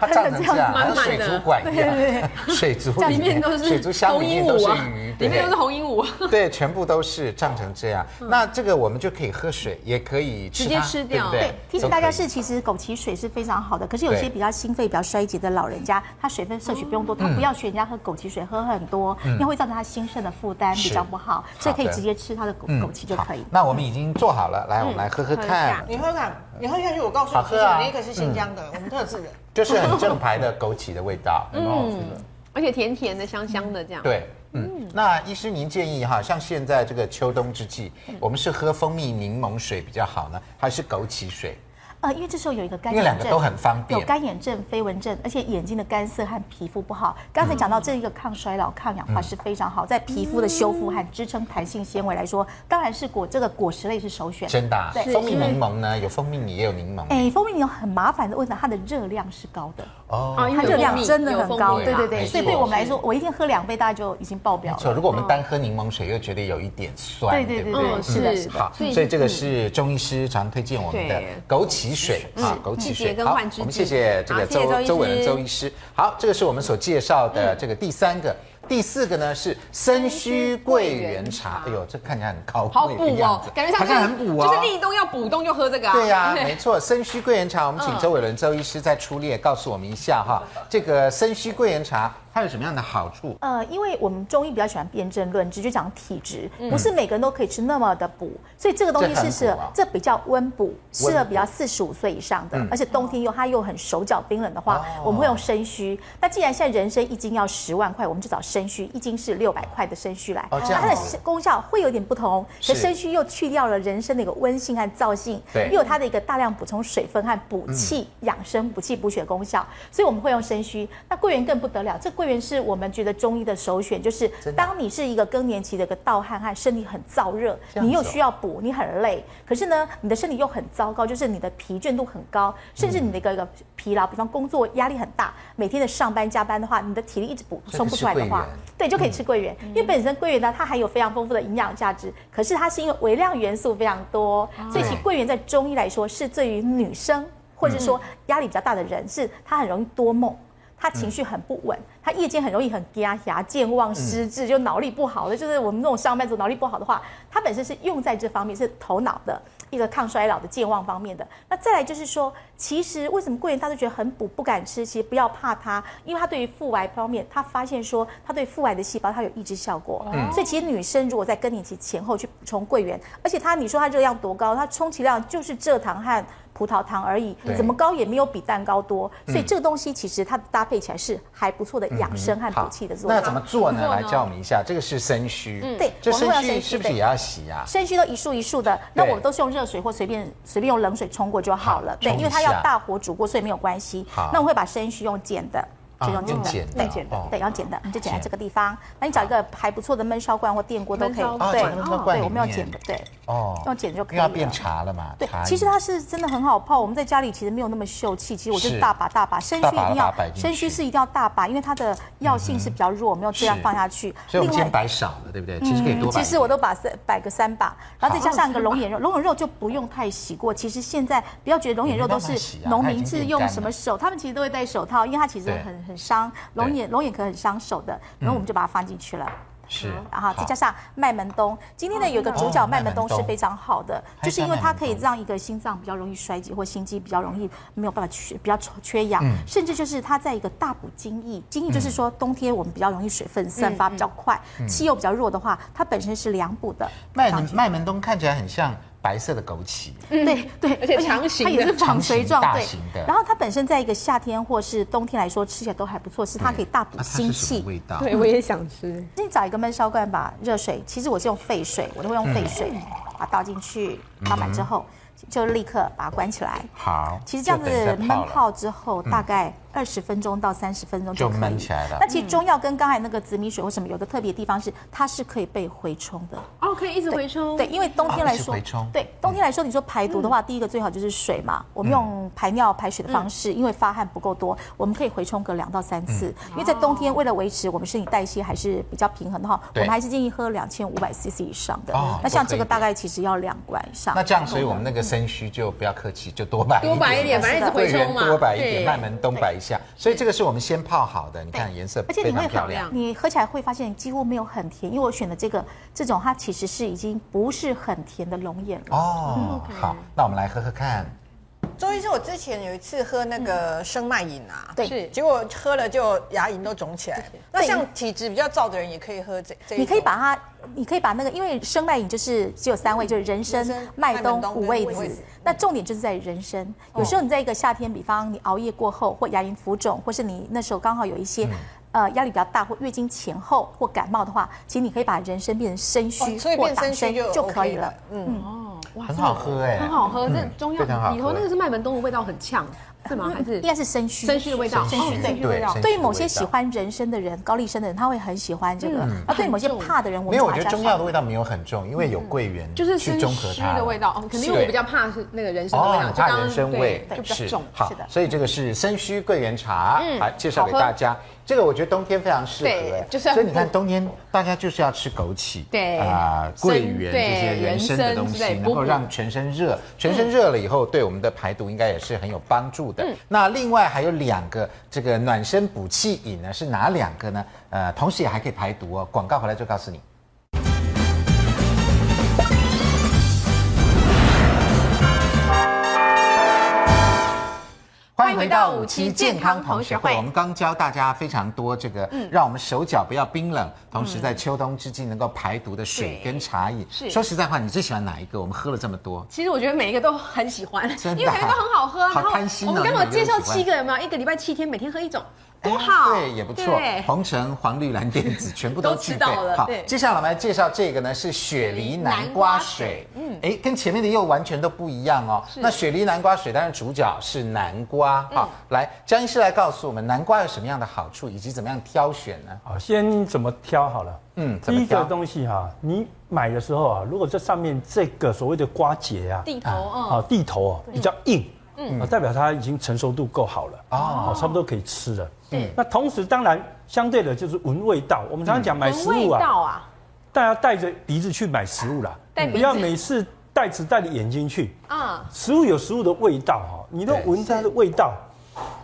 它胀成这样，满满 水族馆一样，水族里面都是水族箱里面都是鱼，里面都是红鹦鹉，对，全部都是胀成这样。那这个我们就可以喝水，也可以直接吃掉。对，提醒大家是，其实枸杞水是非常好的，可是有些比较心肺比较衰竭的老人家，他水分摄取不用多，他不要学人家喝枸杞水喝很多，因为会造成他心肾的负担比较不好，所以可以直接吃他的枸枸杞就可以。那我们已经做好了，来，我们来喝喝看。你喝看，你喝下去，我告诉你，喝啊，哪一个是新疆的，我们特制的，就是很正牌的枸杞的味道，很好吃的，而且甜甜的、香香的这样。对，嗯，那医师您建议哈，像现在这个秋冬之际，我们是喝蜂蜜柠檬水比较好呢，还是枸杞水？呃，因为这时候有一个干眼症，因为两个都很方便，有干眼症、飞蚊症，而且眼睛的干涩和皮肤不好。刚才讲到这一个抗衰老、抗氧化是非常好，在皮肤的修复和支撑弹性纤维来说，当然是果这个果实类是首选。真的，对，蜂蜜柠檬呢，有蜂蜜，你也有柠檬。哎，蜂蜜有很麻烦的问题，它的热量是高的哦，它热量真的很高，对对对，所以对我们来说，我一天喝两杯，大家就已经爆表了。错，如果我们单喝柠檬水，又觉得有一点酸，对对对对，是的，是的。好，所以这个是中医师常推荐我们的枸杞水啊。枸杞水，好，我们谢谢这个周周伟的周医师。好，这个是我们所介绍的这个第三个，第四个呢是参须桂圆茶。哎呦，这看起来很高贵的样子，感觉好像很补哦，就是立冬要补冬就喝这个。啊对呀，没错，参须桂圆茶，我们请周伟伦周医师再出列告诉我们一下哈，这个参须桂圆茶。它有什么样的好处？呃，因为我们中医比较喜欢辨证论治，就讲体质，不是每个人都可以吃那么的补，所以这个东西是适合，这比较温补，适合比较四十五岁以上的，而且冬天又它又很手脚冰冷的话，我们会用参须。那既然现在人参一斤要十万块，我们就找参须，一斤是六百块的参须来。哦，它的功效会有点不同，可参须又去掉了人参的一个温性和燥性，又有它的一个大量补充水分和补气养生、补气补血功效，所以我们会用参须。那桂圆更不得了，这桂桂圆是我们觉得中医的首选，就是当你是一个更年期的一个盗汗和身体很燥热，你又需要补，你很累，可是呢，你的身体又很糟糕，就是你的疲倦度很高，甚至你的一个一个疲劳，比方工作压力很大，每天的上班加班的话，你的体力一直补充不出来的话，对，就可以吃桂圆，因为本身桂圆呢，它含有非常丰富的营养价值，可是它是因为微量元素非常多，所以其桂圆在中医来说是对于女生。或者说压力比较大的人，是他很容易多梦，他情绪很不稳，他夜间很容易很压牙健忘失智，就脑力不好的，就是我们那种上班族脑力不好的话，他本身是用在这方面，是头脑的一个抗衰老的健忘方面的。那再来就是说，其实为什么桂圆大家都觉得很补不敢吃？其实不要怕它，因为它对于腹癌方面，他发现说它对腹癌的细胞它有抑制效果。嗯，所以其实女生如果在更年期前后去补充桂圆，而且它你说它热量多高，它充其量就是蔗糖和。葡萄糖而已，怎么高也没有比蛋糕多，所以这个东西其实它搭配起来是还不错的养生和补气的作用。那怎么做呢？来教我们一下，这个是生须，对，这生须是不是也要洗啊？生须都一束一束的，那我们都是用热水或随便随便用冷水冲过就好了。对，因为它要大火煮过，所以没有关系。那我会把生须用剪的。就用剪的，对剪的，对，要剪的，你就剪在这个地方。那你找一个还不错的焖烧罐或电锅都可以。对，对，我们要剪的，对。哦。用剪就可以了。要变茶了嘛？对，其实它是真的很好泡。我们在家里其实没有那么秀气，其实我就大把大把。生须一定要，生须是一定要大把，因为它的药性是比较弱，我们要这样放下去。所以我们先摆少了，对不对？其实可以多摆。其实我都把三摆个三把，然后再加上一个龙眼肉，龙眼肉就不用太洗过。其实现在不要觉得龙眼肉都是农民是用什么手，他们其实都会戴手套，因为它其实很很伤龙。眼龙眼壳很伤手的，然后我们就把它放进去了。是，然后再加上麦门冬。今天呢，有一个主角麦门冬是非常好的，就是因为它可以让一个心脏比较容易衰竭或心肌比较容易没有办法缺比较缺氧，甚至就是它在一个大补精益，精益就是说冬天我们比较容易水分散发比较快，气又比较弱的话，它本身是凉补的。麦门麦门冬看起来很像。白色的枸杞，对对，而且长形，它也是长锤状，对。然后它本身在一个夏天或是冬天来说，吃起来都还不错，是它可以大补心气。味道，对，我也想吃。你找一个焖烧罐，吧热水，其实我是用沸水，我都会用沸水，把它倒进去，倒满之后。就立刻把它关起来。好，其实这样子闷泡之后，大概二十分钟到三十分钟就闷起来了。那其实中药跟刚才那个紫米水或什么有个特别的地方是，它是可以被回冲的。哦，可以一直回冲。对，因为冬天来说，对冬天来说，你说排毒的话，第一个最好就是水嘛。我们用排尿排水的方式，因为发汗不够多，我们可以回冲个两到三次。因为在冬天，为了维持我们身体代谢还是比较平衡的话，我们还是建议喝两千五百 CC 以上的。那像这个大概其实要两罐以上。那这样，所以我们那个生虚就不要客气，就多摆多摆一点，反正一直 回冲嘛。多摆一点，慢门东摆一下。所以这个是我们先泡好的，你看颜色非常漂亮。你喝起来会发现几乎没有很甜，因为我选的这个这种，它其实是已经不是很甜的龙眼了。哦，好，那我们来喝喝看。周医师，我之前有一次喝那个生脉饮啊，对，结果喝了就牙龈都肿起来。那像体质比较燥的人也可以喝这这。你可以把它，你可以把那个，因为生脉饮就是只有三味，就是人参、麦冬、五味子。那重点就是在人参。有时候你在一个夏天，比方你熬夜过后，或牙龈浮肿，或是你那时候刚好有一些呃压力比较大，或月经前后或感冒的话，其实你可以把人参变成生须或党参就可以了。嗯。哦很好喝哎，很好喝。这中药里头那个是麦门冬的味道很呛，是吗？还是应该是生须？生须的味道，生须对味道。对于某些喜欢人参的人，高丽参的人，他会很喜欢这个。啊，对于某些怕的人，我没有，我觉得中药的味道没有很重，因为有桂圆，就是生须的味道。哦，肯定我比较怕是那个人参的味道，怕人参味就比较重。好，所以这个是生须桂圆茶，来介绍给大家。这个我觉得冬天非常适合，就是所以你看冬天大家就是要吃枸杞，对啊，桂圆这些人参的东西，能够让全身热，全身热了以后，对我们的排毒应该也是很有帮助的。那另外还有两个这个暖身补气饮呢，是哪两个呢？呃，同时也还可以排毒哦。广告回来就告诉你。欢迎回到五期健康同学会。我们刚教大家非常多这个，让我们手脚不要冰冷，同时在秋冬之际能够排毒的水跟茶饮。是，说实在话，你最喜欢哪一个？我们喝了这么多，其实我觉得每一个都很喜欢，因为每个都很好喝。好贪心哦！我们刚刚介绍七个有没有？一个礼拜七天，每天喝一种。对，也不错。红橙黄绿蓝靛紫全部都具备。好，接下来我们来介绍这个呢，是雪梨南瓜水。嗯，哎，跟前面的又完全都不一样哦。那雪梨南瓜水当然主角是南瓜。好，来江医师来告诉我们，南瓜有什么样的好处，以及怎么样挑选呢？好，先怎么挑好了。嗯，第一个东西哈，你买的时候啊，如果这上面这个所谓的瓜节啊，地头啊，啊蒂头哦比较硬。嗯，代表它已经成熟度够好了哦，差不多可以吃了。嗯，那同时当然相对的就是闻味道。我们常常讲买食物啊，大家带着鼻子去买食物啦，不要每次带只带着眼睛去啊。食物有食物的味道哈，你都闻它的味道，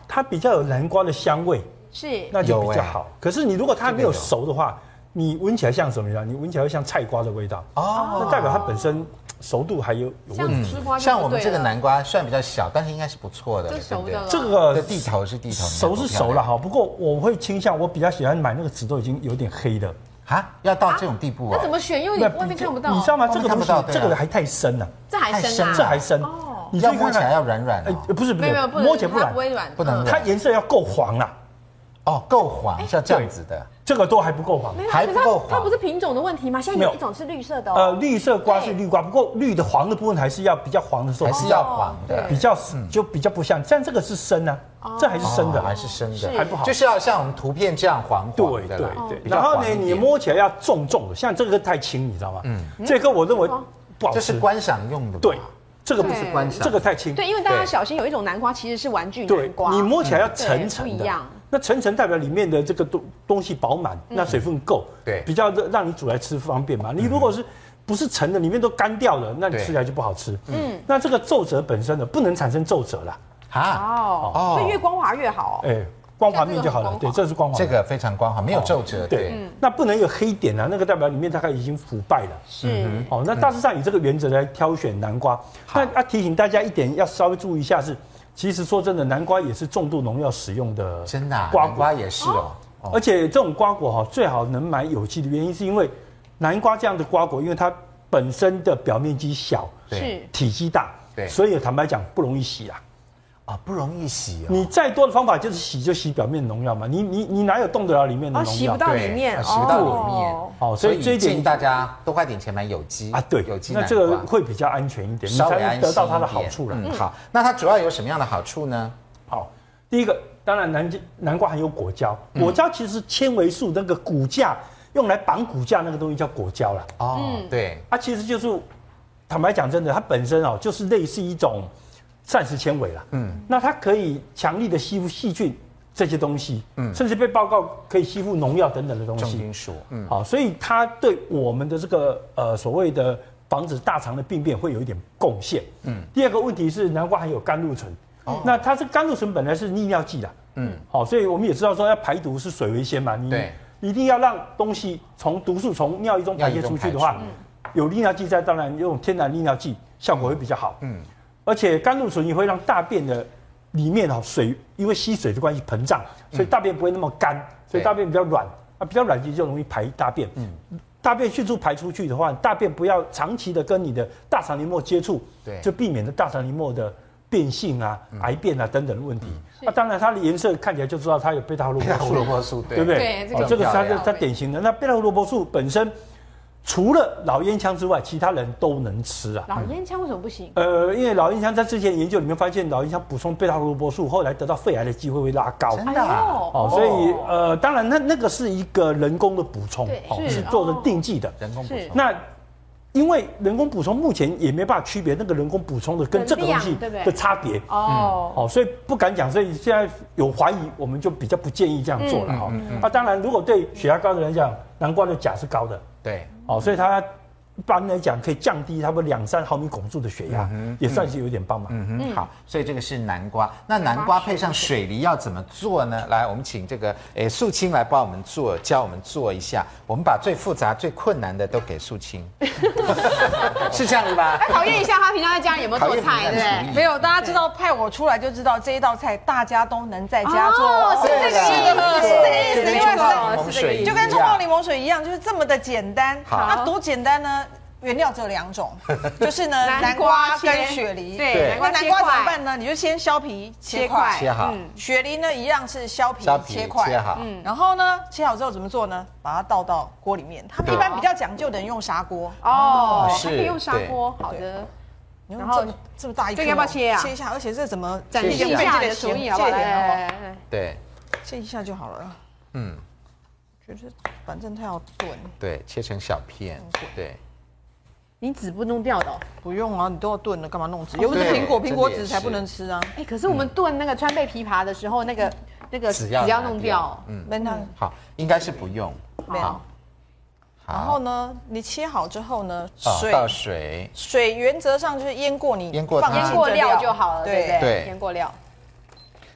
它比较有南瓜的香味，是。那就比较好。可是你如果它没有。熟的话，你闻起来像什么样？你闻起来会像菜瓜的味道哦，那代表它本身。熟度还有有问题，像我们这个南瓜虽然比较小，但是应该是不错的，对不对？这个地头是地头，熟是熟了哈。不过我会倾向，我比较喜欢买那个籽都已经有点黑的啊，要到这种地步啊？那怎么选？因为你外面看不到，你知道吗？这个东西，这个还太深了，这还深，这还深。哦，你要摸起来要软软的，不是不是，摸起来不软，不能，它颜色要够黄啊。哦，够黄，像这样子的，这个都还不够黄，还不够黄。它不是品种的问题吗？现在有一种是绿色的，呃，绿色瓜是绿瓜，不过绿的黄的部分还是要比较黄的时候，还是要黄的，比较就比较不像。像这个是生呢，这还是生的，还是生的，还不好，就是要像我们图片这样黄黄的。对对对。然后呢，你摸起来要重重的，像这个太轻，你知道吗？嗯，这个我认为不好吃，这是观赏用的。对。这个不是观赏，这个太轻。对，因为大家小心，有一种南瓜其实是玩具南瓜，你摸起来要层层的。那层层代表里面的这个东东西饱满，那水分够，对，比较让你煮来吃方便嘛。你如果是不是沉的，里面都干掉了，那你吃起来就不好吃。嗯，那这个皱褶本身呢，不能产生皱褶了。啊，哦，所以越光滑越好。哎。光滑面就好了，对，这是光滑，这个非常光滑，没有皱褶，对。那不能有黑点啊，那个代表里面大概已经腐败了。是，哦，那大致上以这个原则来挑选南瓜。那要提醒大家一点，要稍微注意一下是，其实说真的，南瓜也是重度农药使用的，真的，瓜瓜也是哦。而且这种瓜果哈，最好能买有机的原因是因为南瓜这样的瓜果，因为它本身的表面积小，对，体积大，对，所以坦白讲不容易洗啊。啊，不容易洗哦。你再多的方法就是洗，就洗表面农药嘛。你你你哪有动得了里面的农药？洗不到里面，洗不到里面。哦，所以这一点大家多花点钱买有机啊，对，有机。那这个会比较安全一点，稍微安心得到它的好处了。嗯，好。那它主要有什么样的好处呢？好，第一个当然南南瓜含有果胶，果胶其实是纤维素那个骨架用来绑骨架那个东西叫果胶了。哦，对，它其实就是坦白讲真的，它本身哦就是类似一种。膳食纤维了，嗯，那它可以强力的吸附细菌这些东西，嗯，甚至被报告可以吸附农药等等的东西，重金属，嗯，好，所以它对我们的这个呃所谓的防止大肠的病变会有一点贡献，嗯。第二个问题是南瓜含有甘露醇，哦，那它这甘露醇本来是利尿剂的，嗯，好，所以我们也知道说要排毒是水为先嘛，你对，一定要让东西从毒素从尿液中排泄出去的话，有利尿剂在，当然用天然利尿剂效果会比较好，嗯。而且甘露醇也会让大便的里面哈水，因为吸水的关系膨胀，所以大便不会那么干，所以大便比较软啊，比较软其实就容易排大便。嗯，大便迅速排出去的话，大便不要长期的跟你的大肠黏膜接触，对，就避免了大肠黏膜的变性啊、癌变啊等等的问题。那当然它的颜色看起来就知道它有贝塔胡萝卜素，对不对？对，这个是它它典型的。那贝塔胡萝卜素本身。除了老烟枪之外，其他人都能吃啊。老烟枪为什么不行？呃，因为老烟枪在之前研究里面发现，老烟枪补充贝塔胡萝卜素，后来得到肺癌的机会会拉高。真的啊？哦，所以呃，当然那那个是一个人工的补充，哦，是做的定剂的人工补充。那因为人工补充目前也没办法区别那个人工补充的跟这个东西的差别。哦，哦，所以不敢讲，所以现在有怀疑，我们就比较不建议这样做了哈。那当然，如果对血压高的人讲，南瓜的钾是高的。对。哦，所以他一般来讲可以降低差不多两三毫米汞柱的血压，也算是有点帮忙。嗯哼，好，所以这个是南瓜。那南瓜配上水梨要怎么做呢？来，我们请这个诶素清来帮我们做，教我们做一下。我们把最复杂、最困难的都给素清，是这样子吧？考验一下他平常在家里有没有做菜，对不对？没有，大家知道派我出来就知道这一道菜大家都能在家做，哦是这个意思，是这个意思，就跟冲泡柠檬水一样，就是这么的简单。好，它多简单呢？原料只有两种，就是呢南瓜跟雪梨。对，那南瓜怎么办呢？你就先削皮切块，切好。雪梨呢一样是削皮切块，切好。嗯，然后呢切好之后怎么做呢？把它倒到锅里面。他们一般比较讲究的人用砂锅。哦，是，可以用砂锅。好的。然后这么大一这个，要不要切啊？切一下，而且这怎么展现一下你的厨艺好不好？对，切一下就好了。嗯。觉得反正它要炖，对，切成小片，对。你纸不弄掉的？不用啊，你都要炖了，干嘛弄纸？又不是苹果，苹果籽才不能吃啊。哎，可是我们炖那个川贝枇杷的时候，那个那个籽要弄掉。嗯，那好，应该是不用。好。然后呢，你切好之后呢，水倒水，水原则上就是腌过你腌过腌过料就好了，对不对？对，腌过料。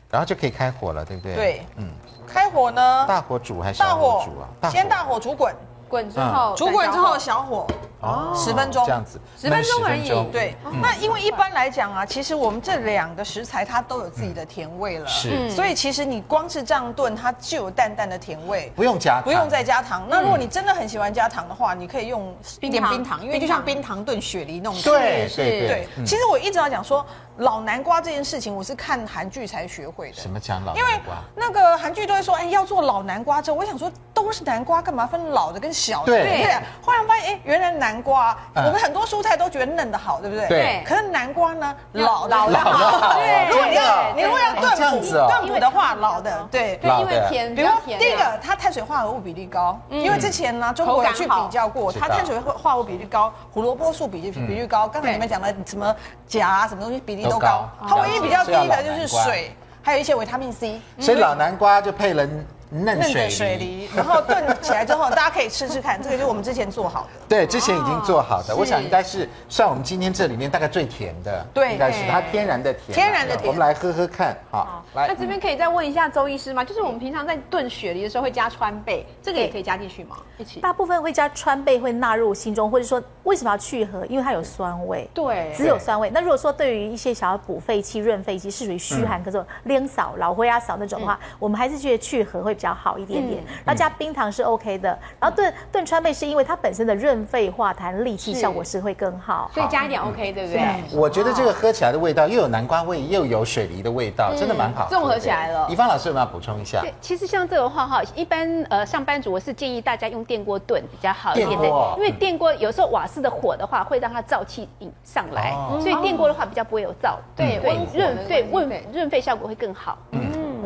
然后就可以开火了，对不对？对，嗯。开火呢？大火煮还是小火煮啊？先大火煮滚，滚之后煮滚之后小火。哦，十分钟这样子，十分钟而已。对，那因为一般来讲啊，其实我们这两个食材它都有自己的甜味了，是，所以其实你光是这样炖，它就有淡淡的甜味，不用加，不用再加糖。那如果你真的很喜欢加糖的话，你可以用一点冰糖，因为就像冰糖炖雪梨那种。对对对。其实我一直要讲说老南瓜这件事情，我是看韩剧才学会的。什么讲老南瓜？因为那个韩剧都会说，哎，要做老南瓜粥。我想说，都是南瓜，干嘛分老的跟小的？对对。后来发现，哎，原来南瓜。我们很多蔬菜都觉得嫩的好，对不对？对。可是南瓜呢，老老的好。对。如果你要你如果要炖补炖补的话，老的对。对，因为甜。比如第一个，它碳水化合物比例高，因为之前呢，中国有去比较过，它碳水化合物比例高，胡萝卜素比例比例高。刚才你们讲的什么钾啊，什么东西比例都高。它唯一比较低的就是水，还有一些维他命 C。所以老南瓜就配了。嫩水水梨，然后炖起来之后，大家可以吃吃看。这个就是我们之前做好的。对，之前已经做好的，我想应该是算我们今天这里面大概最甜的。对，应该是它天然的甜。天然的甜。我们来喝喝看，好。来，那这边可以再问一下周医师吗？就是我们平常在炖雪梨的时候会加川贝，这个也可以加进去吗？一起。大部分会加川贝会纳入心中，或者说为什么要去核？因为它有酸味。对，只有酸味。那如果说对于一些想要补肺气、润肺气，是属于虚寒，可是连扫、老灰啊扫那种的话，我们还是觉得去核会比较好一点点。然后加冰糖是 OK 的，然后炖炖川贝是因为它本身的润肺化痰、利气效果是会更好，所以加一点 OK，对不对？我觉得这个喝起来的味道又有南瓜味，又有水梨的味道，真的蛮好，综合起来了。怡芳老师有没有补充一下？对其实像这个话哈，一般呃上班族我是建议大家用电锅炖比较好一点的，因为电锅有时候瓦斯的火的话会让它燥气引上来，所以电锅的话比较不会有燥，对，润对润润肺效果会更好。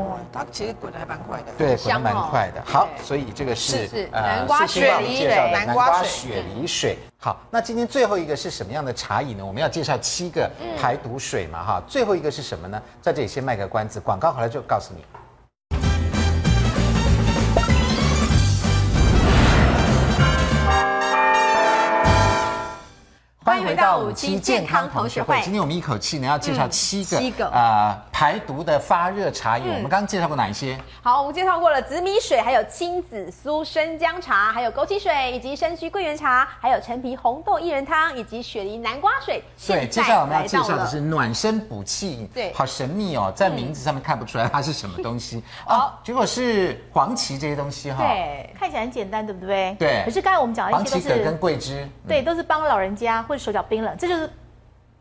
哇，它其实滚的还蛮快的，对，滚的蛮快的。好，所以这个是南瓜雪梨水，南瓜雪梨水。好，那今天最后一个是什么样的茶饮呢？我们要介绍七个排毒水嘛，哈。最后一个是什么呢？在这里先卖个关子，广告好了就告诉你。回到五期健康同学会。今天我们一口气呢要介绍七个七个呃排毒的发热茶饮。我们刚刚介绍过哪一些？好，我们介绍过了紫米水，还有青紫苏生姜茶，还有枸杞水，以及生须桂圆茶，还有陈皮红豆薏仁汤，以及雪梨南瓜水。对，接下来我们要介绍的是暖身补气饮。对，好神秘哦，在名字上面看不出来它是什么东西。哦，结果是黄芪这些东西哈。对，看起来很简单，对不对？对。可是刚才我们讲的一些都是黄芪跟桂枝，对，都是帮老人家。或者手脚冰冷，这就是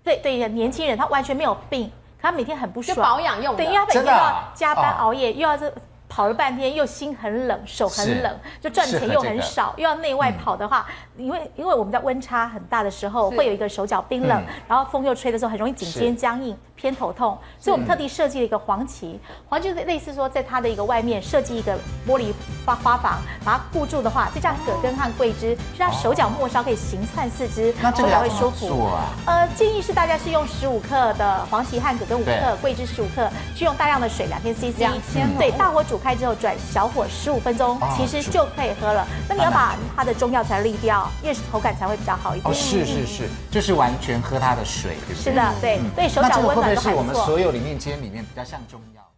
对对一个年轻人，他完全没有病，他每天很不爽，就保养用的，对，因为他每天要加班熬夜，又要这。跑了半天，又心很冷，手很冷，就赚钱又很少，又要内外跑的话，因为因为我们在温差很大的时候，会有一个手脚冰冷，然后风又吹的时候，很容易颈肩僵硬，偏头痛，所以我们特地设计了一个黄芪，黄芪类似说在它的一个外面设计一个玻璃花花房，把它固住的话，再加葛根和桂枝，就让手脚末梢可以行窜四肢，手脚会舒服。呃，建议是大家是用十五克的黄芪和葛根五克，桂枝十五克，去用大量的水两千 CC，两千对，大火煮。开之后转小火十五分钟，其实就可以喝了。那你要把它的中药材沥掉，因为口感才会比较好一点。哦，是是是，就是完全喝它的水，对不对？是的，对对，手脚温暖这是我们所有里面煎里面比较像中药？